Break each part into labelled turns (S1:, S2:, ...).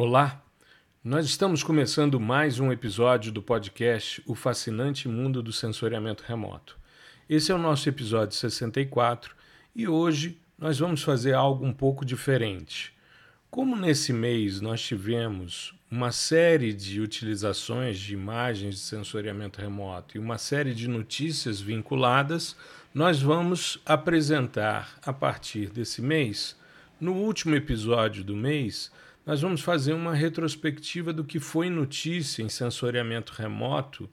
S1: Olá, nós estamos começando mais um episódio do podcast O Fascinante Mundo do Sensoriamento Remoto. Esse é o nosso episódio 64 e hoje nós vamos fazer algo um pouco diferente. Como nesse mês nós tivemos uma série de utilizações de imagens de sensoriamento remoto e uma série de notícias vinculadas, nós vamos apresentar a partir desse mês, no último episódio do mês, nós vamos fazer uma retrospectiva do que foi notícia em sensoriamento remoto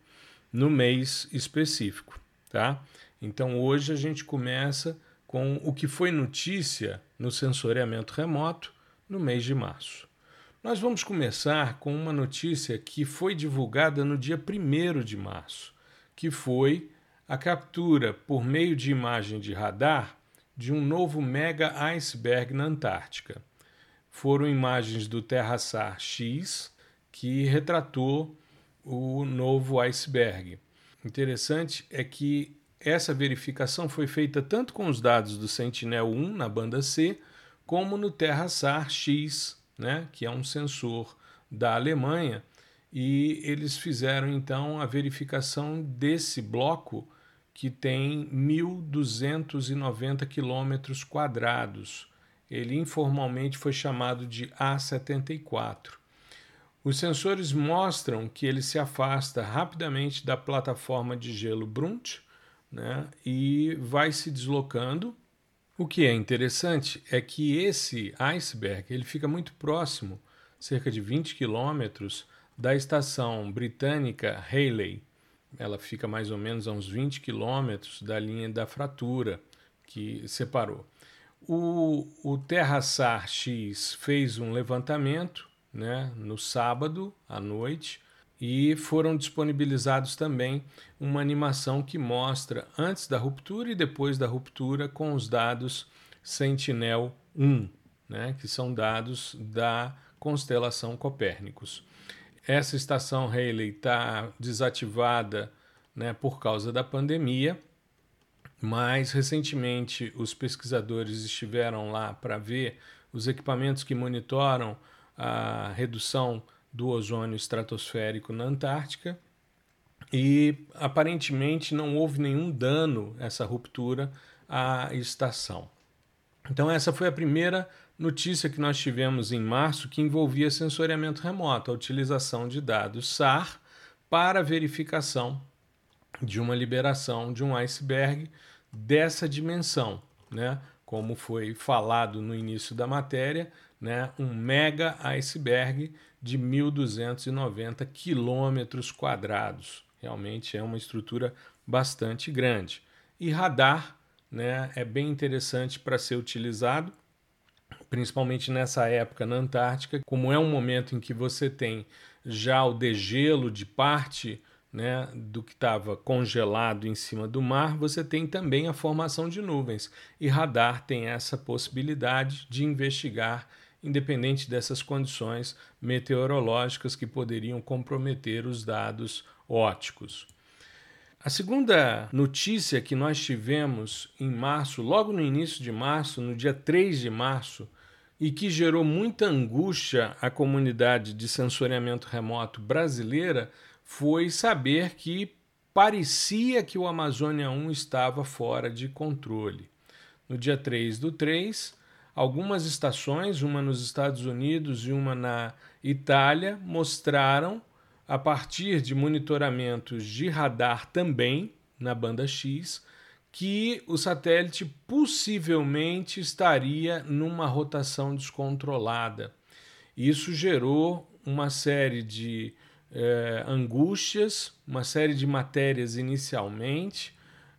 S1: no mês específico, tá? Então hoje a gente começa com o que foi notícia no sensoriamento remoto no mês de março. Nós vamos começar com uma notícia que foi divulgada no dia 1 de março, que foi a captura por meio de imagem de radar de um novo mega iceberg na Antártica foram imagens do TerraSAR X que retratou o novo iceberg. Interessante é que essa verificação foi feita tanto com os dados do Sentinel-1 na banda C, como no TerraSAR X, né, que é um sensor da Alemanha, e eles fizeram então a verificação desse bloco que tem 1.290 quilômetros quadrados ele informalmente foi chamado de A74. Os sensores mostram que ele se afasta rapidamente da plataforma de gelo Brunt né, e vai se deslocando. O que é interessante é que esse iceberg ele fica muito próximo, cerca de 20 quilômetros, da estação britânica Rayleigh. Ela fica mais ou menos a uns 20 quilômetros da linha da fratura que separou. O, o TerraSAR X fez um levantamento né, no sábado à noite e foram disponibilizados também uma animação que mostra antes da ruptura e depois da ruptura com os dados Sentinel-1, né, que são dados da constelação Copérnicos. Essa estação Rayleigh está desativada né, por causa da pandemia mas recentemente os pesquisadores estiveram lá para ver os equipamentos que monitoram a redução do ozônio estratosférico na Antártica e aparentemente não houve nenhum dano essa ruptura à estação. Então essa foi a primeira notícia que nós tivemos em março que envolvia sensoriamento remoto, a utilização de dados SAR para verificação de uma liberação de um iceberg dessa dimensão, né? Como foi falado no início da matéria, né? Um mega iceberg de 1.290 quilômetros quadrados. Realmente é uma estrutura bastante grande. E radar, né? É bem interessante para ser utilizado, principalmente nessa época na Antártica, como é um momento em que você tem já o degelo de parte né, do que estava congelado em cima do mar, você tem também a formação de nuvens. E radar tem essa possibilidade de investigar, independente dessas condições meteorológicas que poderiam comprometer os dados óticos. A segunda notícia que nós tivemos em março, logo no início de março, no dia 3 de março, e que gerou muita angústia à comunidade de sensoriamento remoto brasileira, foi saber que parecia que o Amazônia 1 estava fora de controle. No dia 3 do 3, algumas estações, uma nos Estados Unidos e uma na Itália, mostraram, a partir de monitoramentos de radar também na banda X, que o satélite possivelmente estaria numa rotação descontrolada. Isso gerou uma série de é, angústias, uma série de matérias inicialmente,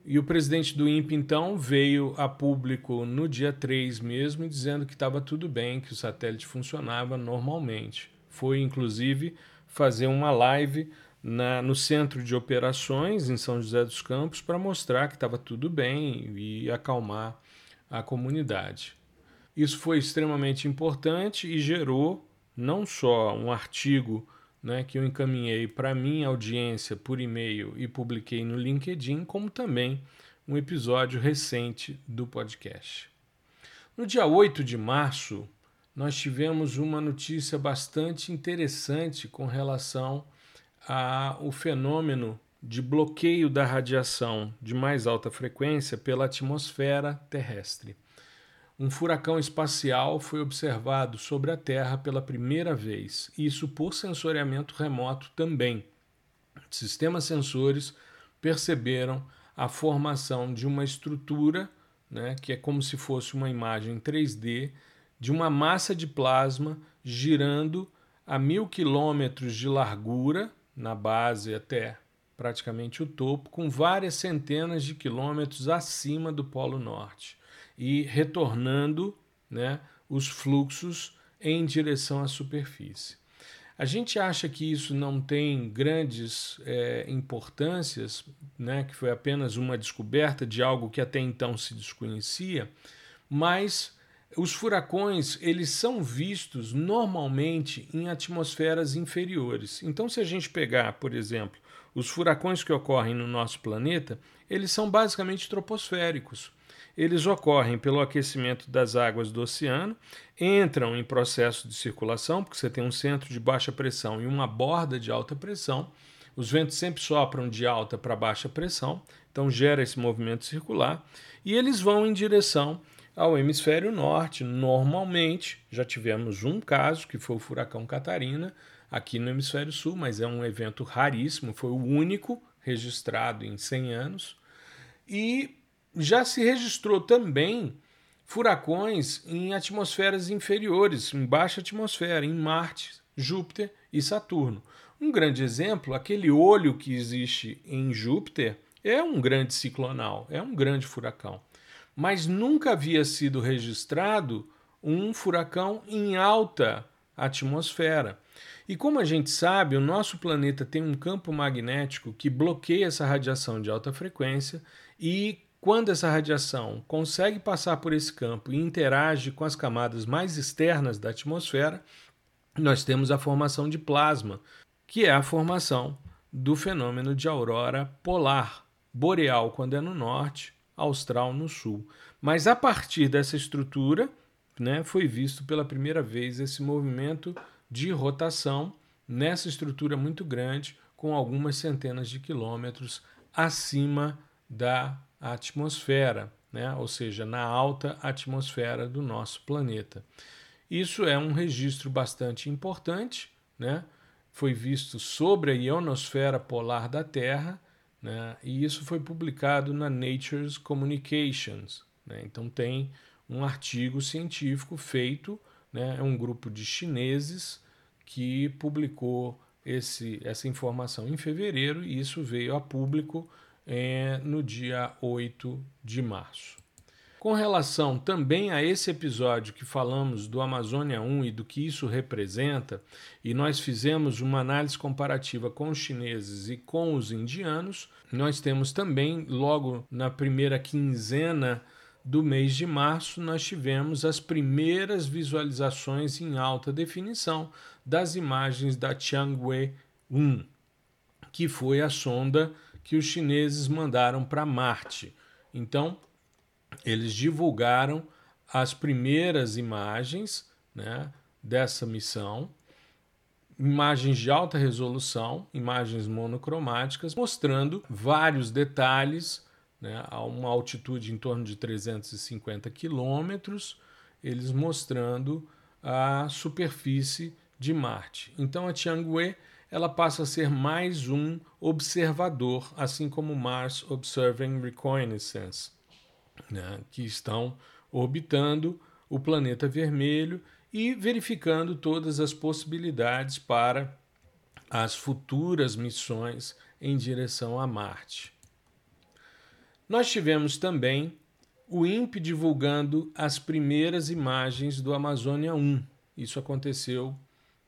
S1: e o presidente do INPE, então, veio a público no dia 3 mesmo, dizendo que estava tudo bem, que o satélite funcionava normalmente. Foi, inclusive, fazer uma live na, no centro de operações em São José dos Campos para mostrar que estava tudo bem e acalmar a comunidade. Isso foi extremamente importante e gerou não só um artigo né, que eu encaminhei para minha audiência por e-mail e publiquei no LinkedIn, como também um episódio recente do podcast. No dia 8 de março, nós tivemos uma notícia bastante interessante com relação ao fenômeno de bloqueio da radiação de mais alta frequência pela atmosfera terrestre. Um furacão espacial foi observado sobre a Terra pela primeira vez, isso por sensoriamento remoto também. Sistemas sensores perceberam a formação de uma estrutura, né, que é como se fosse uma imagem 3D, de uma massa de plasma girando a mil quilômetros de largura, na base até praticamente o topo, com várias centenas de quilômetros acima do Polo Norte e retornando né, os fluxos em direção à superfície. A gente acha que isso não tem grandes é, importâncias, né, que foi apenas uma descoberta de algo que até então se desconhecia, mas os furacões eles são vistos normalmente em atmosferas inferiores. Então, se a gente pegar, por exemplo, os furacões que ocorrem no nosso planeta, eles são basicamente troposféricos. Eles ocorrem pelo aquecimento das águas do oceano, entram em processo de circulação, porque você tem um centro de baixa pressão e uma borda de alta pressão. Os ventos sempre sopram de alta para baixa pressão, então gera esse movimento circular, e eles vão em direção ao hemisfério norte. Normalmente, já tivemos um caso, que foi o furacão Catarina, aqui no hemisfério sul, mas é um evento raríssimo, foi o único registrado em 100 anos. E já se registrou também furacões em atmosferas inferiores, em baixa atmosfera, em Marte, Júpiter e Saturno. Um grande exemplo, aquele olho que existe em Júpiter é um grande ciclonal, é um grande furacão. Mas nunca havia sido registrado um furacão em alta atmosfera. E como a gente sabe, o nosso planeta tem um campo magnético que bloqueia essa radiação de alta frequência e quando essa radiação consegue passar por esse campo e interage com as camadas mais externas da atmosfera, nós temos a formação de plasma, que é a formação do fenômeno de aurora polar, boreal quando é no norte, austral no sul. Mas a partir dessa estrutura, né, foi visto pela primeira vez esse movimento de rotação nessa estrutura muito grande, com algumas centenas de quilômetros acima da a atmosfera, né? ou seja, na alta atmosfera do nosso planeta. Isso é um registro bastante importante, né? foi visto sobre a ionosfera polar da Terra, né? e isso foi publicado na Nature's Communications. Né? Então, tem um artigo científico feito, né? é um grupo de chineses que publicou esse, essa informação em fevereiro, e isso veio a público é, no dia 8 de março. Com relação também a esse episódio que falamos do Amazônia 1 e do que isso representa, e nós fizemos uma análise comparativa com os chineses e com os indianos, nós temos também, logo na primeira quinzena do mês de março, nós tivemos as primeiras visualizações em alta definição das imagens da Chang'e 1, que foi a sonda que os chineses mandaram para Marte. Então, eles divulgaram as primeiras imagens né, dessa missão, imagens de alta resolução, imagens monocromáticas, mostrando vários detalhes né, a uma altitude em torno de 350 quilômetros, eles mostrando a superfície de Marte. Então a Tiangue ela passa a ser mais um observador, assim como Mars Observing Reconnaissance, né, que estão orbitando o planeta vermelho e verificando todas as possibilidades para as futuras missões em direção a Marte. Nós tivemos também o INPE divulgando as primeiras imagens do Amazônia 1. Isso aconteceu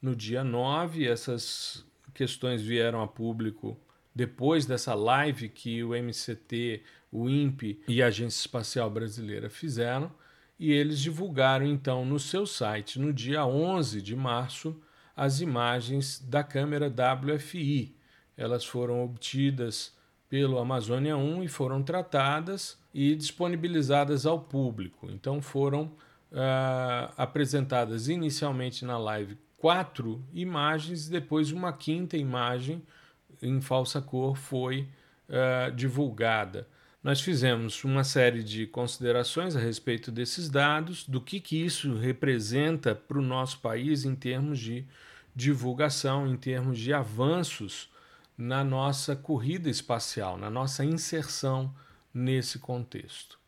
S1: no dia 9, essas questões vieram a público depois dessa live que o MCT, o INPE e a Agência Espacial Brasileira fizeram, e eles divulgaram então no seu site, no dia 11 de março, as imagens da câmera WFI. Elas foram obtidas pelo Amazônia 1 e foram tratadas e disponibilizadas ao público. Então foram uh, apresentadas inicialmente na live quatro imagens, depois uma quinta imagem em falsa cor foi uh, divulgada. Nós fizemos uma série de considerações a respeito desses dados, do que, que isso representa para o nosso país em termos de divulgação, em termos de avanços na nossa corrida espacial, na nossa inserção nesse contexto.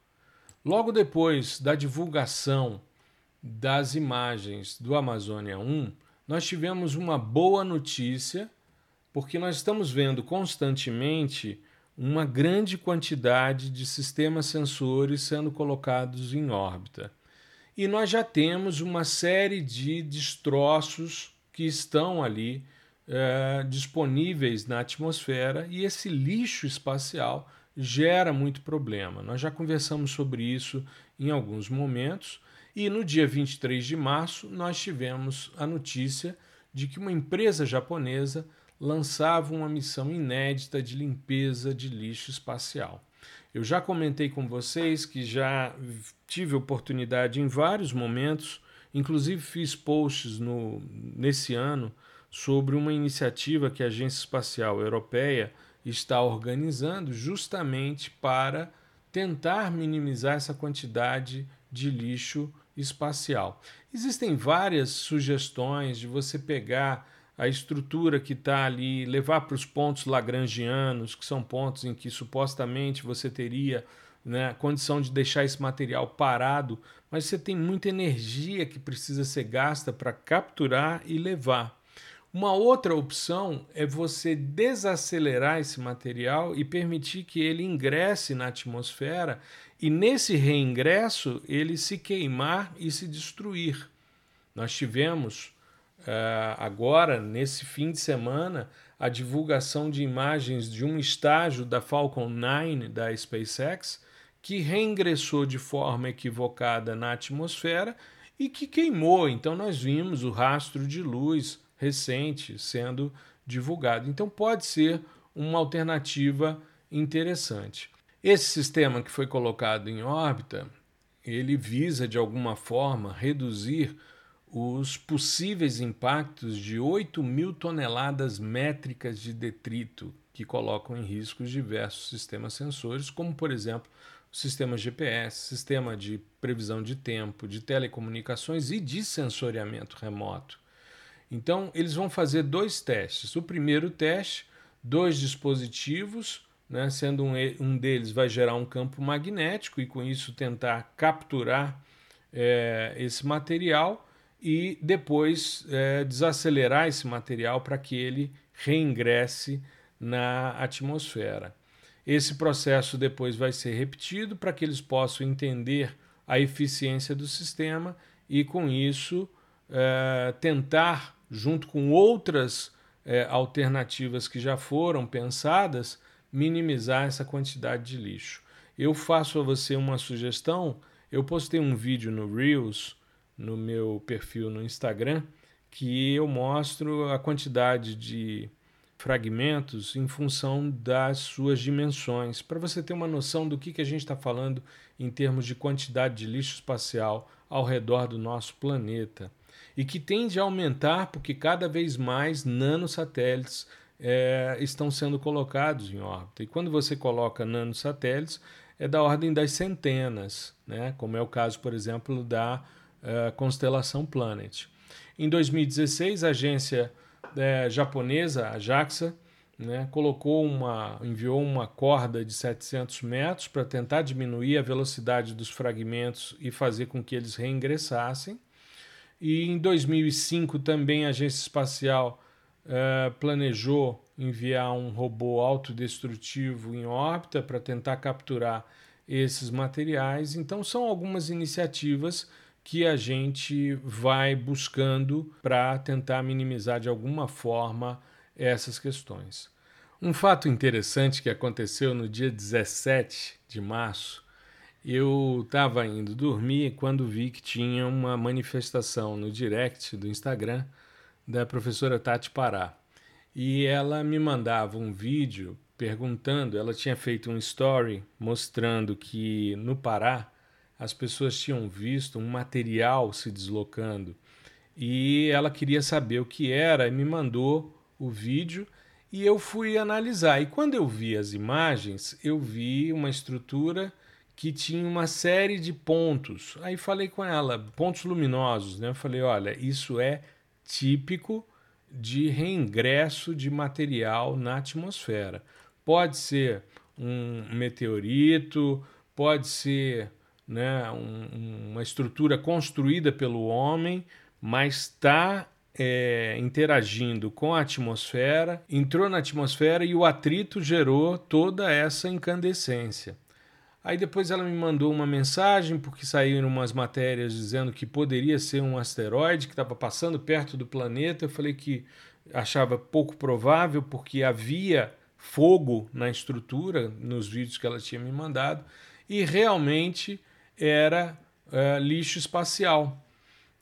S1: Logo depois da divulgação das imagens do Amazônia 1, nós tivemos uma boa notícia, porque nós estamos vendo constantemente uma grande quantidade de sistemas sensores sendo colocados em órbita. E nós já temos uma série de destroços que estão ali é, disponíveis na atmosfera e esse lixo espacial gera muito problema. Nós já conversamos sobre isso em alguns momentos e no dia 23 de março nós tivemos a notícia de que uma empresa japonesa lançava uma missão inédita de limpeza de lixo espacial. Eu já comentei com vocês que já tive oportunidade em vários momentos, inclusive fiz posts no, nesse ano sobre uma iniciativa que a Agência Espacial Europeia está organizando justamente para tentar minimizar essa quantidade de lixo espacial. Existem várias sugestões de você pegar a estrutura que está ali, levar para os pontos lagrangianos, que são pontos em que supostamente você teria né, condição de deixar esse material parado, mas você tem muita energia que precisa ser gasta para capturar e levar. Uma outra opção é você desacelerar esse material e permitir que ele ingresse na atmosfera e nesse reingresso ele se queimar e se destruir. Nós tivemos uh, agora, nesse fim de semana, a divulgação de imagens de um estágio da Falcon 9 da SpaceX que reingressou de forma equivocada na atmosfera e que queimou. Então, nós vimos o rastro de luz recente sendo divulgado. Então, pode ser uma alternativa interessante. Esse sistema que foi colocado em órbita, ele visa de alguma forma reduzir os possíveis impactos de 8 mil toneladas métricas de detrito que colocam em risco diversos sistemas sensores, como por exemplo o sistema GPS, sistema de previsão de tempo, de telecomunicações e de sensoriamento remoto. Então, eles vão fazer dois testes. O primeiro teste, dois dispositivos, né, sendo um, um deles vai gerar um campo magnético e com isso tentar capturar é, esse material e depois é, desacelerar esse material para que ele reingresse na atmosfera. Esse processo depois vai ser repetido para que eles possam entender a eficiência do sistema e, com isso, é, tentar, junto com outras é, alternativas que já foram pensadas, minimizar essa quantidade de lixo. Eu faço a você uma sugestão. Eu postei um vídeo no Reels no meu perfil no Instagram que eu mostro a quantidade de fragmentos em função das suas dimensões, para você ter uma noção do que, que a gente está falando em termos de quantidade de lixo espacial ao redor do nosso planeta. E que tende a aumentar porque cada vez mais nanosatélites é, estão sendo colocados em órbita. E quando você coloca nanosatélites, é da ordem das centenas, né? como é o caso, por exemplo, da uh, constelação Planet. Em 2016, a agência uh, japonesa, a JAXA, né, colocou uma, enviou uma corda de 700 metros para tentar diminuir a velocidade dos fragmentos e fazer com que eles reingressassem. E em 2005 também a agência espacial uh, planejou enviar um robô autodestrutivo em órbita para tentar capturar esses materiais. Então são algumas iniciativas que a gente vai buscando para tentar minimizar de alguma forma essas questões. Um fato interessante que aconteceu no dia 17 de março, eu estava indo dormir quando vi que tinha uma manifestação no direct do Instagram da professora Tati Pará. E ela me mandava um vídeo perguntando, ela tinha feito um story mostrando que no Pará as pessoas tinham visto um material se deslocando e ela queria saber o que era e me mandou o vídeo e eu fui analisar. E quando eu vi as imagens, eu vi uma estrutura que tinha uma série de pontos. Aí falei com ela, pontos luminosos, né? Eu falei, olha, isso é típico de reingresso de material na atmosfera. Pode ser um meteorito, pode ser né, um, uma estrutura construída pelo homem, mas está é, interagindo com a atmosfera, entrou na atmosfera e o atrito gerou toda essa incandescência. Aí depois ela me mandou uma mensagem, porque saíram umas matérias dizendo que poderia ser um asteroide que estava passando perto do planeta. Eu falei que achava pouco provável, porque havia fogo na estrutura, nos vídeos que ela tinha me mandado, e realmente era é, lixo espacial.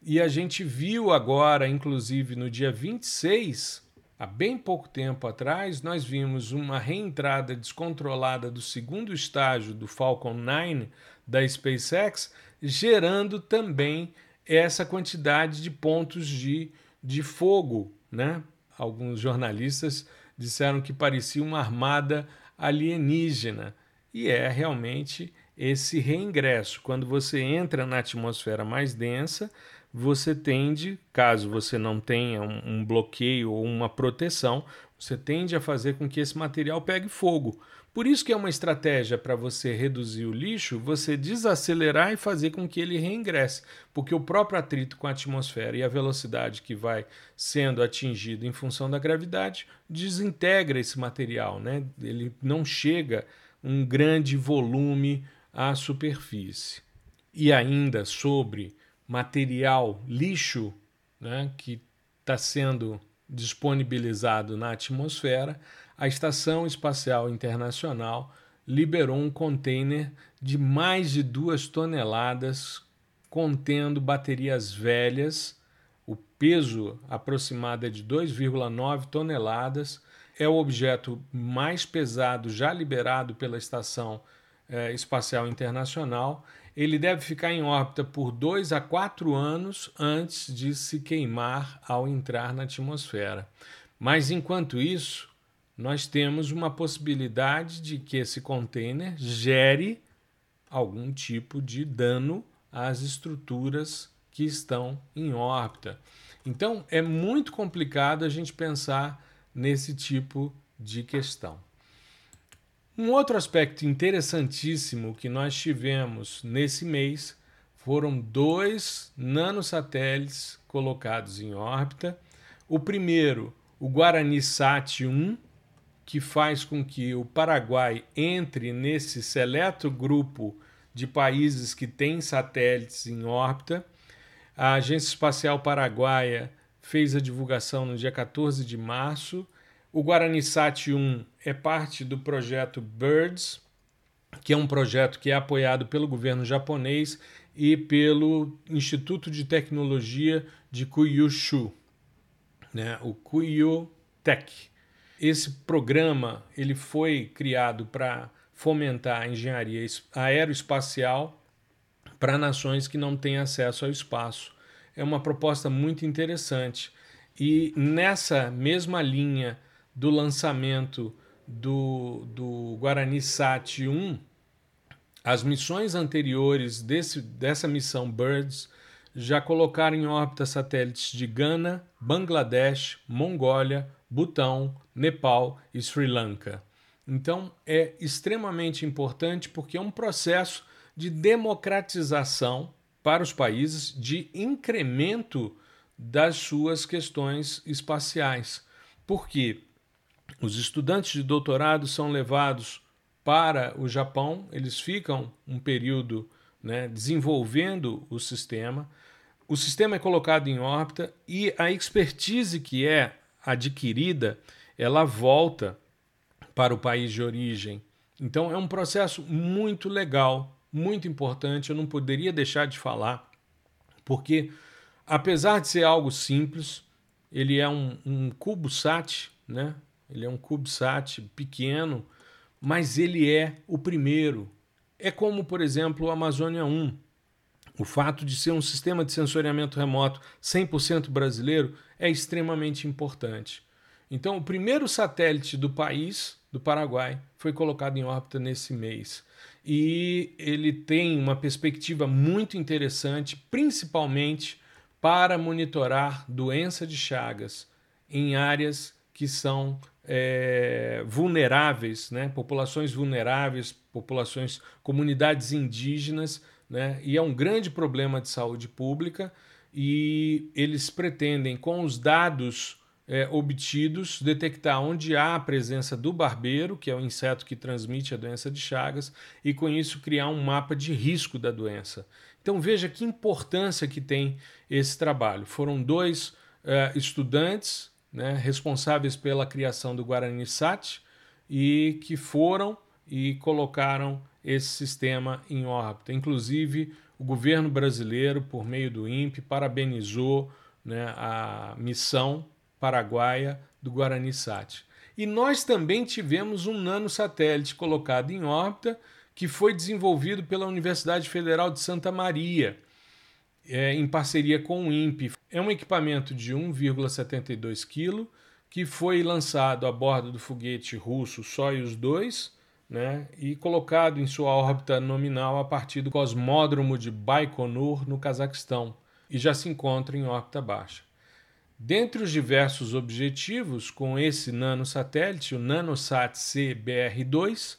S1: E a gente viu agora, inclusive no dia 26, há bem pouco tempo atrás, nós vimos uma reentrada descontrolada do segundo estágio do Falcon 9 da SpaceX, gerando também essa quantidade de pontos de, de fogo. Né? Alguns jornalistas disseram que parecia uma armada alienígena. E é realmente esse reingresso. Quando você entra na atmosfera mais densa, você tende, caso você não tenha um, um, bloqueio ou uma proteção, você tende a fazer com que esse material pegue fogo. Por isso que é uma estratégia para você reduzir o lixo, você desacelerar e fazer com que ele reingresse, porque o próprio atrito com a atmosfera e a velocidade que vai sendo atingido em função da gravidade desintegra esse material, né? Ele não chega um grande volume à superfície. E ainda sobre material lixo né, que está sendo disponibilizado na atmosfera, a Estação Espacial Internacional liberou um container de mais de duas toneladas contendo baterias velhas. O peso aproximado é de 2,9 toneladas. É o objeto mais pesado já liberado pela Estação eh, Espacial Internacional ele deve ficar em órbita por 2 a 4 anos antes de se queimar ao entrar na atmosfera. Mas enquanto isso, nós temos uma possibilidade de que esse container gere algum tipo de dano às estruturas que estão em órbita. Então é muito complicado a gente pensar nesse tipo de questão. Um outro aspecto interessantíssimo que nós tivemos nesse mês foram dois nanosatélites colocados em órbita. O primeiro, o Guarani Sat 1, que faz com que o Paraguai entre nesse seleto grupo de países que têm satélites em órbita. A Agência Espacial Paraguaia fez a divulgação no dia 14 de março o Guarani Sat 1 é parte do projeto BIRDS, que é um projeto que é apoiado pelo governo japonês e pelo Instituto de Tecnologia de Kyushu, né, o Kuyo Tech. Esse programa ele foi criado para fomentar a engenharia aeroespacial para nações que não têm acesso ao espaço. É uma proposta muito interessante. E nessa mesma linha do lançamento do, do Guarani Sat 1, as missões anteriores desse, dessa missão BIRDS já colocaram em órbita satélites de Gana, Bangladesh, Mongólia, Butão, Nepal e Sri Lanka. Então é extremamente importante porque é um processo de democratização para os países, de incremento das suas questões espaciais. Por quê? Os estudantes de doutorado são levados para o Japão, eles ficam um período né, desenvolvendo o sistema. O sistema é colocado em órbita e a expertise que é adquirida, ela volta para o país de origem. Então é um processo muito legal, muito importante. Eu não poderia deixar de falar, porque apesar de ser algo simples, ele é um, um CubeSat, né? Ele é um CubeSat pequeno, mas ele é o primeiro. É como, por exemplo, o Amazônia 1. o fato de ser um sistema de sensoriamento remoto 100% brasileiro é extremamente importante. Então, o primeiro satélite do país, do Paraguai, foi colocado em órbita nesse mês. E ele tem uma perspectiva muito interessante, principalmente para monitorar doença de Chagas em áreas que são é, vulneráveis, né? populações vulneráveis, populações, comunidades indígenas né? E é um grande problema de saúde pública e eles pretendem, com os dados é, obtidos, detectar onde há a presença do barbeiro, que é o inseto que transmite a doença de Chagas, e com isso criar um mapa de risco da doença. Então veja que importância que tem esse trabalho. Foram dois é, estudantes né, responsáveis pela criação do Guarani Sat e que foram e colocaram esse sistema em órbita. Inclusive, o governo brasileiro, por meio do INPE, parabenizou né, a missão paraguaia do Guarani Sat. E nós também tivemos um nanosatélite colocado em órbita que foi desenvolvido pela Universidade Federal de Santa Maria, é, em parceria com o INPE. É um equipamento de 1,72 kg que foi lançado a bordo do foguete russo Soyuz 2 né, e colocado em sua órbita nominal a partir do cosmódromo de Baikonur, no Cazaquistão, e já se encontra em órbita baixa. Dentre os diversos objetivos com esse nanosatélite, o NanoSat CBR-2,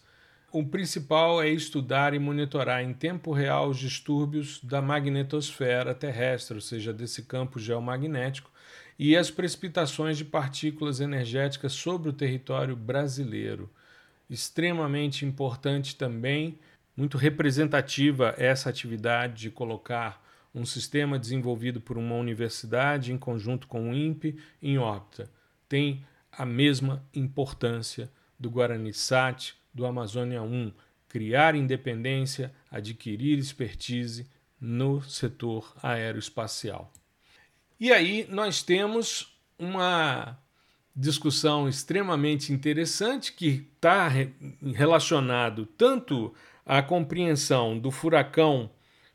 S1: o principal é estudar e monitorar em tempo real os distúrbios da magnetosfera terrestre, ou seja, desse campo geomagnético, e as precipitações de partículas energéticas sobre o território brasileiro extremamente importante também, muito representativa essa atividade de colocar um sistema desenvolvido por uma universidade em conjunto com o INPE em órbita. Tem a mesma importância do Guarani Sat, do Amazônia 1, criar independência, adquirir expertise no setor aeroespacial. E aí nós temos uma discussão extremamente interessante que está relacionado tanto à compreensão do furacão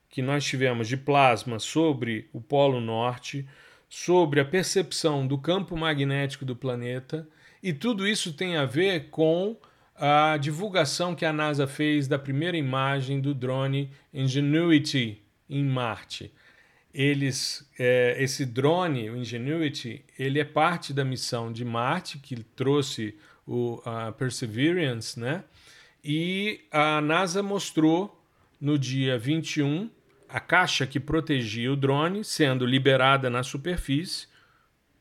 S1: que nós tivemos de plasma sobre o Polo Norte, sobre a percepção do campo magnético do planeta, e tudo isso tem a ver com a divulgação que a NASA fez da primeira imagem do drone Ingenuity em Marte eles é, esse drone, o Ingenuity, ele é parte da missão de Marte que trouxe o a Perseverance, né? E a NASA mostrou no dia 21 a caixa que protegia o drone sendo liberada na superfície,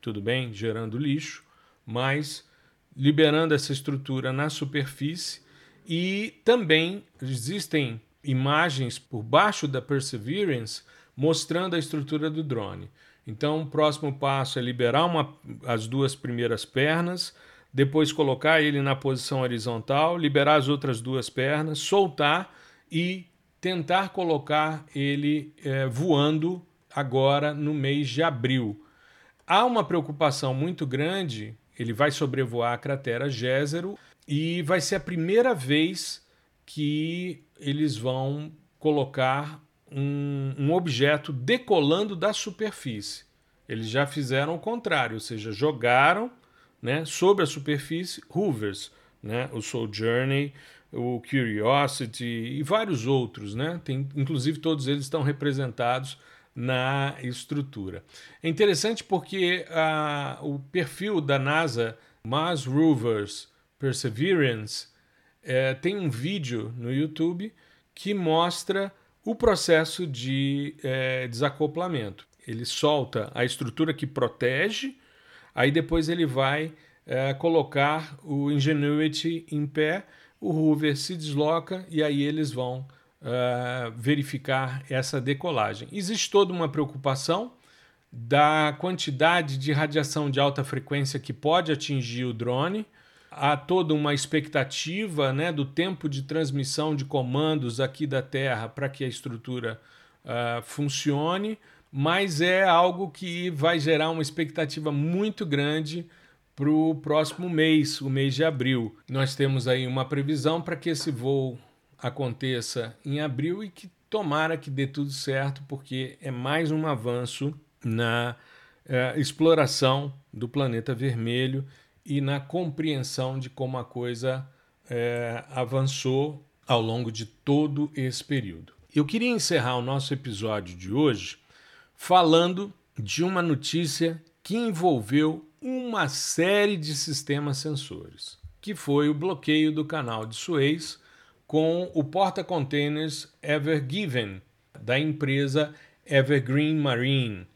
S1: tudo bem, gerando lixo, mas liberando essa estrutura na superfície e também existem imagens por baixo da Perseverance mostrando a estrutura do drone. Então, o próximo passo é liberar uma, as duas primeiras pernas, depois colocar ele na posição horizontal, liberar as outras duas pernas, soltar e tentar colocar ele é, voando agora no mês de abril. Há uma preocupação muito grande, ele vai sobrevoar a cratera Gézero e vai ser a primeira vez que eles vão colocar um, um objeto decolando da superfície. Eles já fizeram o contrário, ou seja, jogaram né, sobre a superfície rovers, né, o Sojourner, o Curiosity e vários outros. Né, tem, inclusive, todos eles estão representados na estrutura. É interessante porque a, o perfil da NASA, Mars Rovers Perseverance, é, tem um vídeo no YouTube que mostra o processo de é, desacoplamento. Ele solta a estrutura que protege, aí depois ele vai é, colocar o Ingenuity em pé, o rover se desloca e aí eles vão é, verificar essa decolagem. Existe toda uma preocupação da quantidade de radiação de alta frequência que pode atingir o drone há toda uma expectativa né, do tempo de transmissão de comandos aqui da Terra para que a estrutura uh, funcione, mas é algo que vai gerar uma expectativa muito grande para o próximo mês, o mês de abril. Nós temos aí uma previsão para que esse voo aconteça em abril e que tomara que dê tudo certo, porque é mais um avanço na é, exploração do planeta vermelho e na compreensão de como a coisa é, avançou ao longo de todo esse período. Eu queria encerrar o nosso episódio de hoje falando de uma notícia que envolveu uma série de sistemas sensores, que foi o bloqueio do canal de Suez com o porta-containers Ever Given, da empresa Evergreen Marine.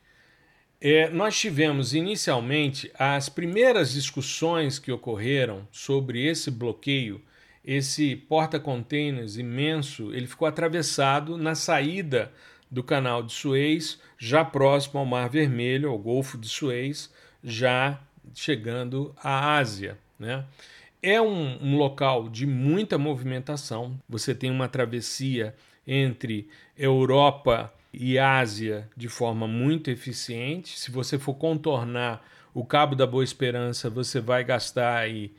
S1: É, nós tivemos inicialmente as primeiras discussões que ocorreram sobre esse bloqueio. Esse porta-containers imenso, ele ficou atravessado na saída do canal de Suez, já próximo ao Mar Vermelho, ao Golfo de Suez, já chegando à Ásia. Né? É um, um local de muita movimentação. Você tem uma travessia entre Europa e Ásia de forma muito eficiente. Se você for contornar o Cabo da Boa Esperança, você vai gastar aí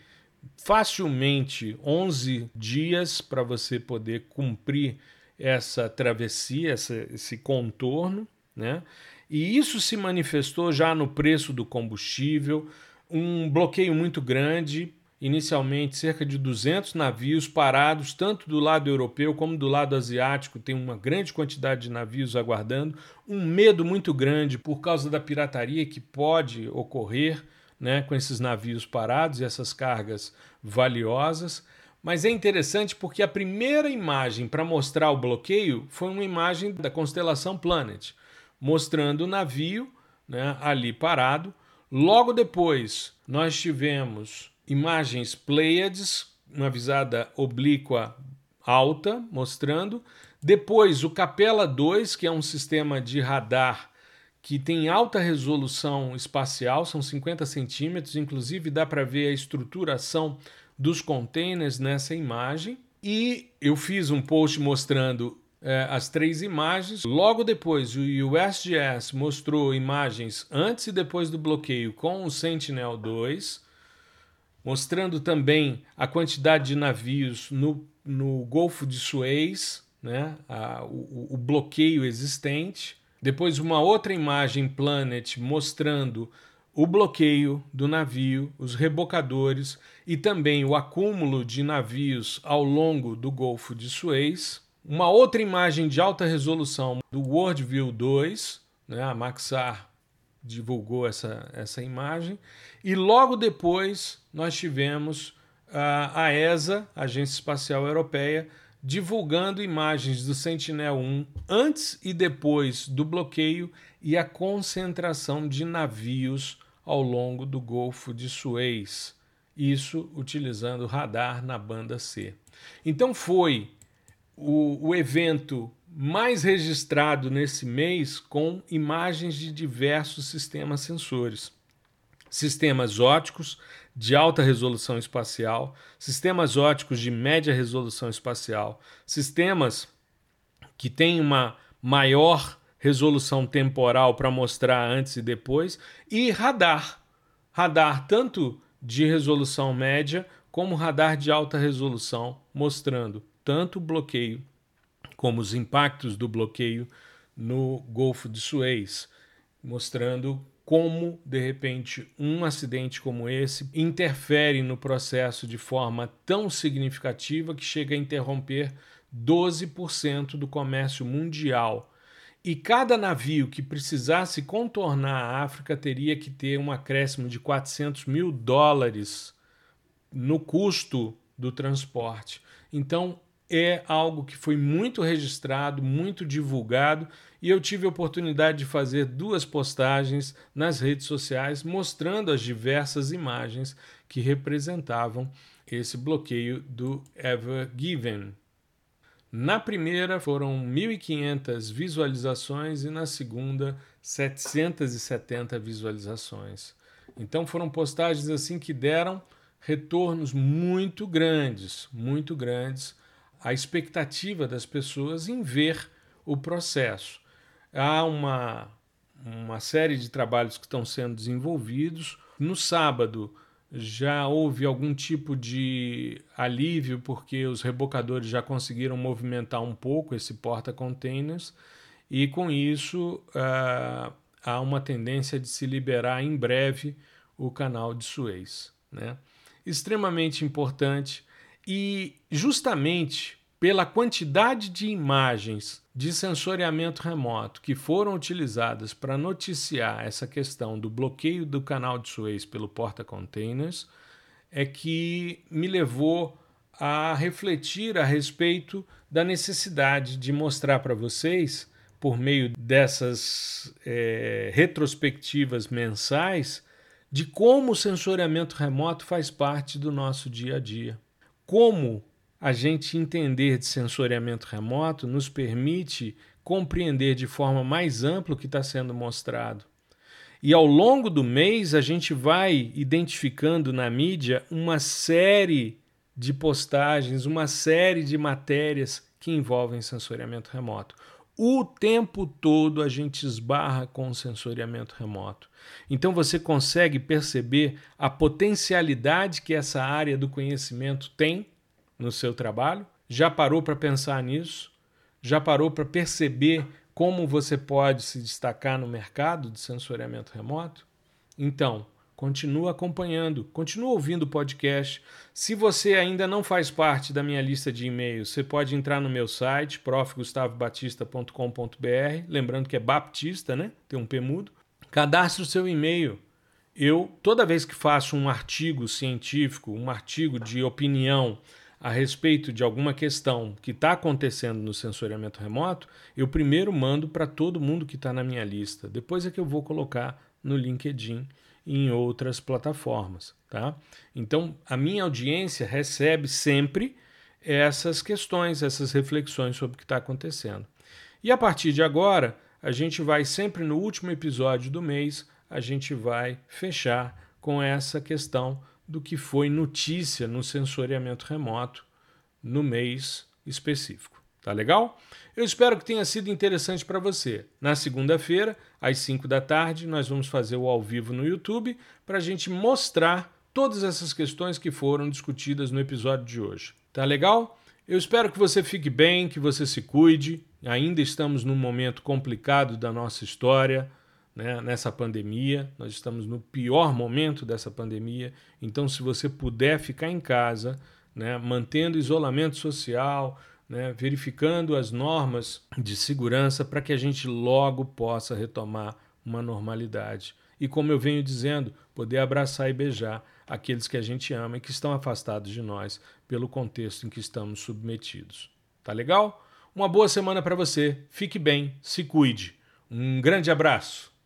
S1: facilmente 11 dias para você poder cumprir essa travessia, essa, esse contorno, né? E isso se manifestou já no preço do combustível, um bloqueio muito grande inicialmente cerca de 200 navios parados, tanto do lado europeu como do lado asiático, tem uma grande quantidade de navios aguardando, um medo muito grande por causa da pirataria que pode ocorrer né, com esses navios parados e essas cargas valiosas. Mas é interessante porque a primeira imagem para mostrar o bloqueio foi uma imagem da constelação Planet, mostrando o navio né, ali parado. Logo depois, nós tivemos imagens Pleiades, uma visada oblíqua alta, mostrando. Depois, o Capella 2, que é um sistema de radar que tem alta resolução espacial, são 50 centímetros, inclusive dá para ver a estruturação dos containers nessa imagem. E eu fiz um post mostrando é, as três imagens. Logo depois, o USGS mostrou imagens antes e depois do bloqueio com o Sentinel 2 mostrando também a quantidade de navios no, no Golfo de Suez, né, a, o, o bloqueio existente. Depois, uma outra imagem Planet mostrando o bloqueio do navio, os rebocadores e também o acúmulo de navios ao longo do Golfo de Suez. Uma outra imagem de alta resolução do Worldview 2, né, a Maxar divulgou essa, essa imagem. E logo depois nós tivemos a, a ESA, Agência Espacial Europeia, divulgando imagens do Sentinel-1 antes e depois do bloqueio e a concentração de navios ao longo do Golfo de Suez. Isso utilizando radar na banda C. Então foi o, o evento mais registrado nesse mês com imagens de diversos sistemas sensores. Sistemas óticos de alta resolução espacial, sistemas óticos de média resolução espacial, sistemas que têm uma maior resolução temporal para mostrar antes e depois, e radar. Radar tanto de resolução média como radar de alta resolução, mostrando tanto bloqueio como os impactos do bloqueio no Golfo de Suez, mostrando como, de repente, um acidente como esse interfere no processo de forma tão significativa que chega a interromper 12% do comércio mundial. E cada navio que precisasse contornar a África teria que ter um acréscimo de 400 mil dólares no custo do transporte. Então, é algo que foi muito registrado, muito divulgado, e eu tive a oportunidade de fazer duas postagens nas redes sociais mostrando as diversas imagens que representavam esse bloqueio do Ever Given. Na primeira foram 1.500 visualizações e na segunda 770 visualizações. Então foram postagens assim que deram retornos muito grandes, muito grandes a expectativa das pessoas em ver o processo. Há uma, uma série de trabalhos que estão sendo desenvolvidos. No sábado, já houve algum tipo de alívio porque os rebocadores já conseguiram movimentar um pouco esse porta-containers e com isso uh, há uma tendência de se liberar em breve o canal de Suez. Né? Extremamente importante e justamente pela quantidade de imagens de sensoriamento remoto que foram utilizadas para noticiar essa questão do bloqueio do canal de Suez pelo porta-containers, é que me levou a refletir a respeito da necessidade de mostrar para vocês, por meio dessas é, retrospectivas mensais, de como o sensoriamento remoto faz parte do nosso dia a dia. Como a gente entender de sensoriamento remoto nos permite compreender de forma mais ampla o que está sendo mostrado. E ao longo do mês, a gente vai identificando na mídia uma série de postagens, uma série de matérias que envolvem sensoriamento remoto. O tempo todo a gente esbarra com o sensoriamento remoto. Então você consegue perceber a potencialidade que essa área do conhecimento tem no seu trabalho? Já parou para pensar nisso? Já parou para perceber como você pode se destacar no mercado de sensoriamento remoto? Então, continua acompanhando, continua ouvindo o podcast. Se você ainda não faz parte da minha lista de e-mails, você pode entrar no meu site, profgustavobatista.com.br, lembrando que é Baptista, né? Tem um P mudo. Cadastre o seu e-mail. Eu, toda vez que faço um artigo científico, um artigo de opinião a respeito de alguma questão que está acontecendo no sensoriamento remoto, eu primeiro mando para todo mundo que está na minha lista. Depois é que eu vou colocar no LinkedIn em outras plataformas. Tá? Então, a minha audiência recebe sempre essas questões, essas reflexões sobre o que está acontecendo. E a partir de agora, a gente vai sempre no último episódio do mês, a gente vai fechar com essa questão do que foi notícia no sensoriamento remoto no mês específico. Tá legal? Eu espero que tenha sido interessante para você. Na segunda-feira, às 5 da tarde, nós vamos fazer o ao vivo no YouTube para a gente mostrar todas essas questões que foram discutidas no episódio de hoje. Tá legal? Eu espero que você fique bem, que você se cuide. Ainda estamos num momento complicado da nossa história né, nessa pandemia. Nós estamos no pior momento dessa pandemia. Então, se você puder ficar em casa, né, mantendo isolamento social, né, verificando as normas de segurança para que a gente logo possa retomar uma normalidade. E como eu venho dizendo, poder abraçar e beijar aqueles que a gente ama e que estão afastados de nós pelo contexto em que estamos submetidos. Tá legal? Uma boa semana para você. Fique bem, se cuide. Um grande abraço.